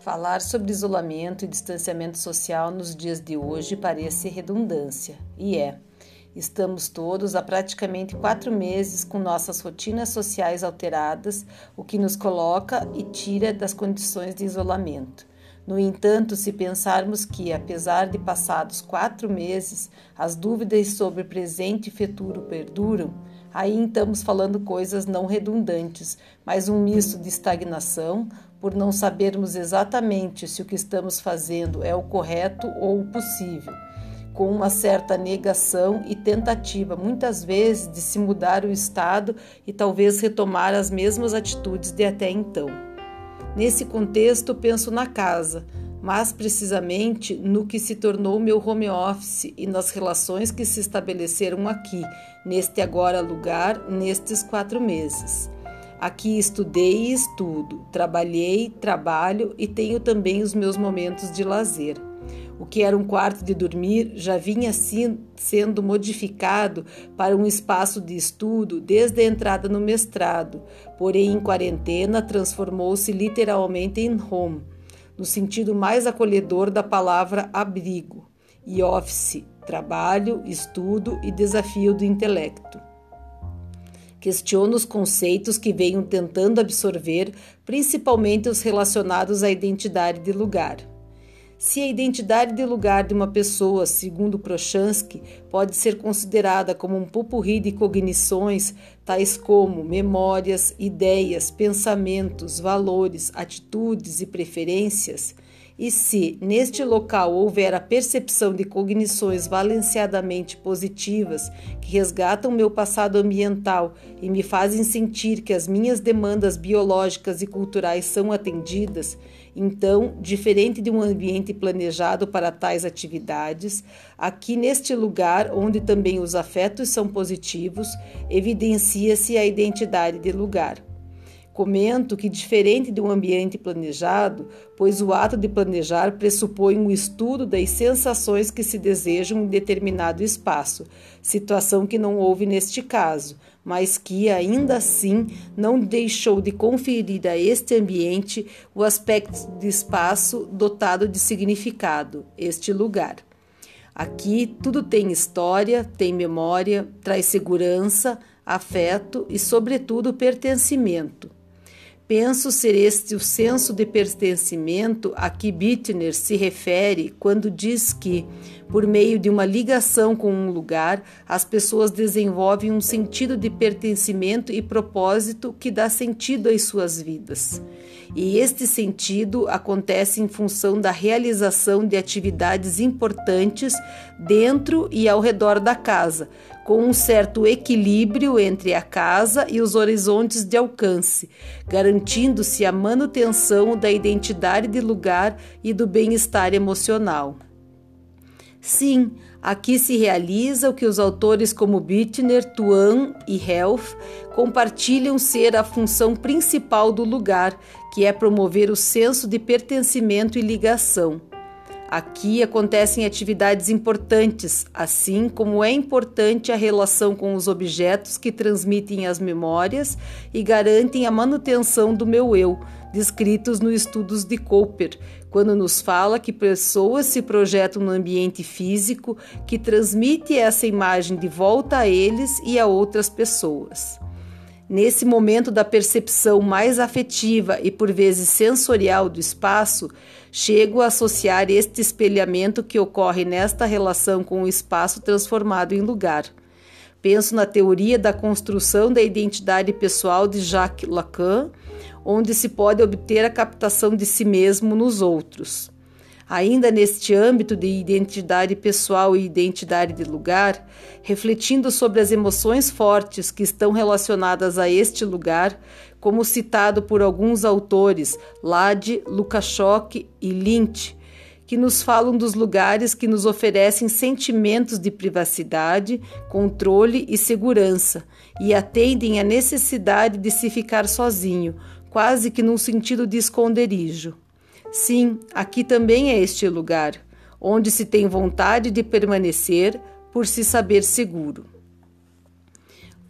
Falar sobre isolamento e distanciamento social nos dias de hoje parece redundância, e é. Estamos todos há praticamente quatro meses com nossas rotinas sociais alteradas, o que nos coloca e tira das condições de isolamento. No entanto, se pensarmos que, apesar de passados quatro meses, as dúvidas sobre presente e futuro perduram, aí estamos falando coisas não redundantes, mas um misto de estagnação, por não sabermos exatamente se o que estamos fazendo é o correto ou o possível, com uma certa negação e tentativa, muitas vezes, de se mudar o estado e talvez retomar as mesmas atitudes de até então. Nesse contexto, penso na casa, mas precisamente no que se tornou meu home office e nas relações que se estabeleceram aqui, neste agora lugar, nestes quatro meses. Aqui estudei e estudo, trabalhei, trabalho e tenho também os meus momentos de lazer. O que era um quarto de dormir já vinha assim, sendo modificado para um espaço de estudo desde a entrada no mestrado, porém, em quarentena, transformou-se literalmente em home, no sentido mais acolhedor da palavra abrigo, e office, trabalho, estudo e desafio do intelecto. Questiona os conceitos que venham tentando absorver, principalmente os relacionados à identidade de lugar. Se a identidade de lugar de uma pessoa, segundo Prochansky, pode ser considerada como um pupurri de cognições, tais como memórias, ideias, pensamentos, valores, atitudes e preferências, e se neste local houver a percepção de cognições valenciadamente positivas que resgatam meu passado ambiental e me fazem sentir que as minhas demandas biológicas e culturais são atendidas, então, diferente de um ambiente planejado para tais atividades, aqui neste lugar, onde também os afetos são positivos, evidencia-se a identidade de lugar. Comento que, diferente de um ambiente planejado, pois o ato de planejar pressupõe um estudo das sensações que se desejam em determinado espaço, situação que não houve neste caso, mas que, ainda assim, não deixou de conferir a este ambiente o aspecto de espaço dotado de significado, este lugar. Aqui tudo tem história, tem memória, traz segurança, afeto e, sobretudo, pertencimento. Penso ser este o senso de pertencimento a que Bittner se refere quando diz que, por meio de uma ligação com um lugar, as pessoas desenvolvem um sentido de pertencimento e propósito que dá sentido às suas vidas. E este sentido acontece em função da realização de atividades importantes dentro e ao redor da casa, com um certo equilíbrio entre a casa e os horizontes de alcance, garantindo-se a manutenção da identidade de lugar e do bem-estar emocional. Sim, aqui se realiza o que os autores como Bittner, Tuan e Helf compartilham ser a função principal do lugar, que é promover o senso de pertencimento e ligação. Aqui acontecem atividades importantes, assim como é importante a relação com os objetos que transmitem as memórias e garantem a manutenção do meu eu, descritos nos estudos de Cooper, quando nos fala que pessoas se projetam no ambiente físico que transmite essa imagem de volta a eles e a outras pessoas. Nesse momento da percepção mais afetiva e por vezes sensorial do espaço, chego a associar este espelhamento que ocorre nesta relação com o espaço transformado em lugar. Penso na teoria da construção da identidade pessoal de Jacques Lacan, onde se pode obter a captação de si mesmo nos outros. Ainda neste âmbito de identidade pessoal e identidade de lugar, refletindo sobre as emoções fortes que estão relacionadas a este lugar, como citado por alguns autores, Lade, Lukashok e Lynch, que nos falam dos lugares que nos oferecem sentimentos de privacidade, controle e segurança e atendem à necessidade de se ficar sozinho, quase que num sentido de esconderijo. Sim, aqui também é este lugar, onde se tem vontade de permanecer por se saber seguro.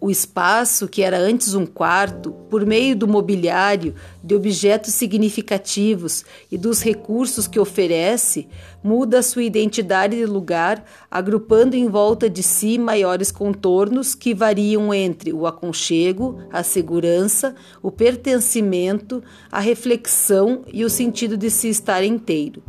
O espaço, que era antes um quarto, por meio do mobiliário, de objetos significativos e dos recursos que oferece, muda sua identidade de lugar, agrupando em volta de si maiores contornos que variam entre o aconchego, a segurança, o pertencimento, a reflexão e o sentido de se estar inteiro.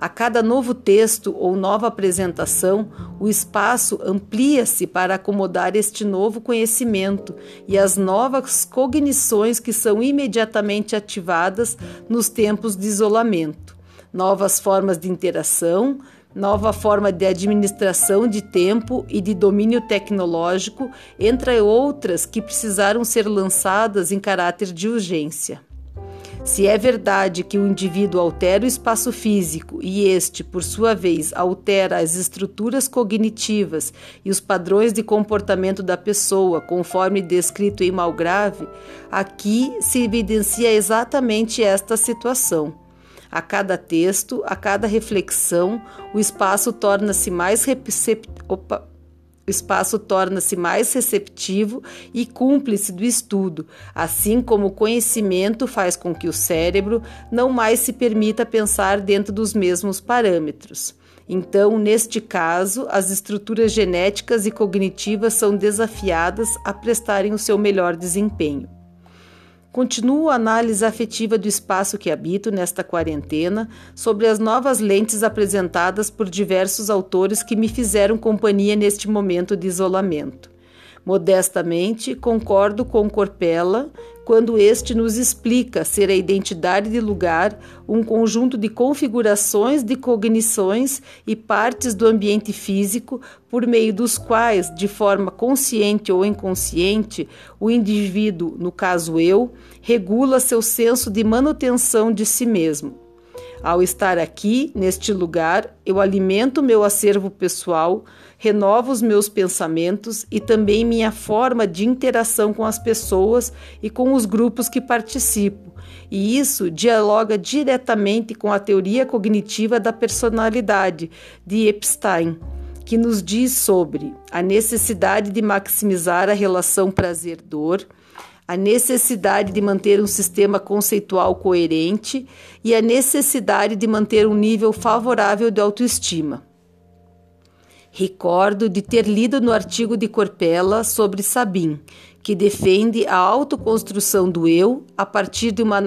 A cada novo texto ou nova apresentação, o espaço amplia-se para acomodar este novo conhecimento e as novas cognições que são imediatamente ativadas nos tempos de isolamento. Novas formas de interação, nova forma de administração de tempo e de domínio tecnológico, entre outras que precisaram ser lançadas em caráter de urgência. Se é verdade que o indivíduo altera o espaço físico e este, por sua vez, altera as estruturas cognitivas e os padrões de comportamento da pessoa, conforme descrito em Malgrave, aqui se evidencia exatamente esta situação. A cada texto, a cada reflexão, o espaço torna-se mais receptivo o espaço torna-se mais receptivo e cúmplice do estudo, assim como o conhecimento faz com que o cérebro não mais se permita pensar dentro dos mesmos parâmetros. Então, neste caso, as estruturas genéticas e cognitivas são desafiadas a prestarem o seu melhor desempenho. Continuo a análise afetiva do espaço que habito nesta quarentena sobre as novas lentes apresentadas por diversos autores que me fizeram companhia neste momento de isolamento. Modestamente, concordo com Corpella quando este nos explica ser a identidade de lugar um conjunto de configurações de cognições e partes do ambiente físico por meio dos quais, de forma consciente ou inconsciente, o indivíduo, no caso eu, regula seu senso de manutenção de si mesmo. Ao estar aqui, neste lugar, eu alimento meu acervo pessoal, renovo os meus pensamentos e também minha forma de interação com as pessoas e com os grupos que participo. E isso dialoga diretamente com a teoria cognitiva da personalidade de Epstein, que nos diz sobre a necessidade de maximizar a relação prazer-dor a necessidade de manter um sistema conceitual coerente e a necessidade de manter um nível favorável de autoestima. Recordo de ter lido no artigo de Corpella sobre Sabin, que defende a autoconstrução do eu a partir de uma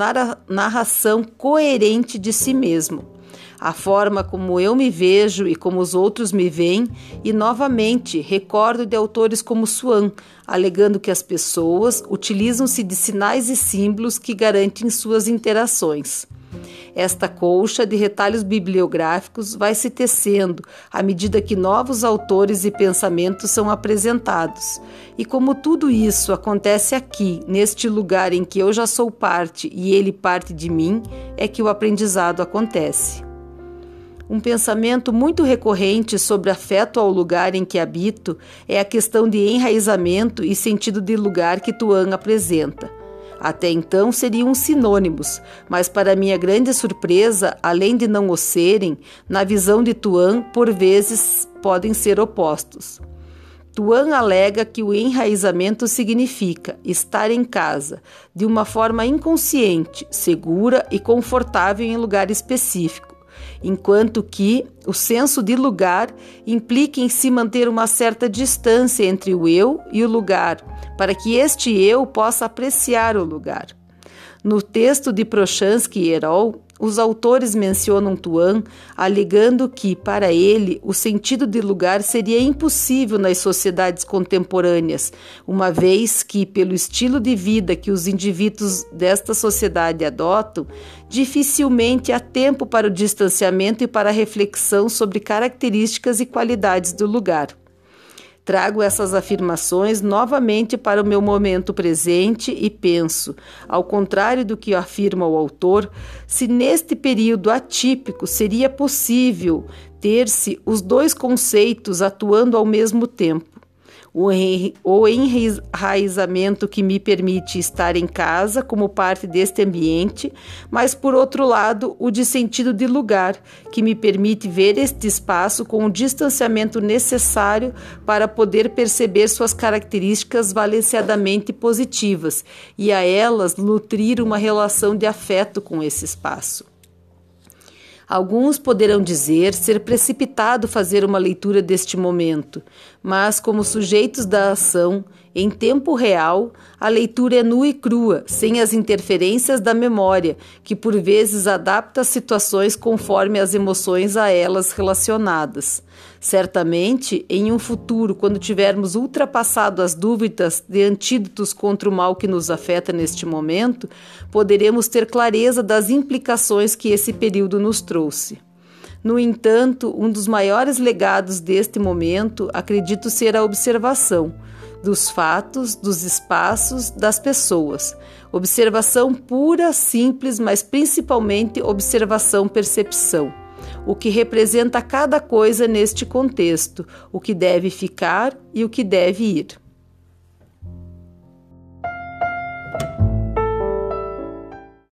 narração coerente de si mesmo a forma como eu me vejo e como os outros me veem, e novamente recordo de autores como Swan, alegando que as pessoas utilizam-se de sinais e símbolos que garantem suas interações. Esta colcha de retalhos bibliográficos vai se tecendo à medida que novos autores e pensamentos são apresentados. E como tudo isso acontece aqui, neste lugar em que eu já sou parte e ele parte de mim, é que o aprendizado acontece. Um pensamento muito recorrente sobre afeto ao lugar em que habito é a questão de enraizamento e sentido de lugar que Tuan apresenta. Até então seriam sinônimos, mas para minha grande surpresa, além de não o serem, na visão de Tuan, por vezes podem ser opostos. Tuan alega que o enraizamento significa estar em casa, de uma forma inconsciente, segura e confortável em lugar específico enquanto que o senso de lugar implica em se manter uma certa distância entre o eu e o lugar, para que este eu possa apreciar o lugar. No texto de Prochansky e Herol, os autores mencionam Tuan, alegando que, para ele, o sentido de lugar seria impossível nas sociedades contemporâneas, uma vez que, pelo estilo de vida que os indivíduos desta sociedade adotam, dificilmente há tempo para o distanciamento e para a reflexão sobre características e qualidades do lugar. Trago essas afirmações novamente para o meu momento presente e penso, ao contrário do que afirma o autor, se neste período atípico seria possível ter-se os dois conceitos atuando ao mesmo tempo. O enraizamento que me permite estar em casa como parte deste ambiente, mas por outro lado, o de sentido de lugar, que me permite ver este espaço com o distanciamento necessário para poder perceber suas características valenciadamente positivas e a elas nutrir uma relação de afeto com esse espaço. Alguns poderão dizer ser precipitado fazer uma leitura deste momento, mas, como sujeitos da ação, em tempo real, a leitura é nua e crua, sem as interferências da memória, que por vezes adapta as situações conforme as emoções a elas relacionadas. Certamente, em um futuro, quando tivermos ultrapassado as dúvidas de antídotos contra o mal que nos afeta neste momento, poderemos ter clareza das implicações que esse período nos trouxe. No entanto, um dos maiores legados deste momento acredito ser a observação dos fatos, dos espaços, das pessoas. Observação pura, simples, mas principalmente observação-percepção. O que representa cada coisa neste contexto, o que deve ficar e o que deve ir.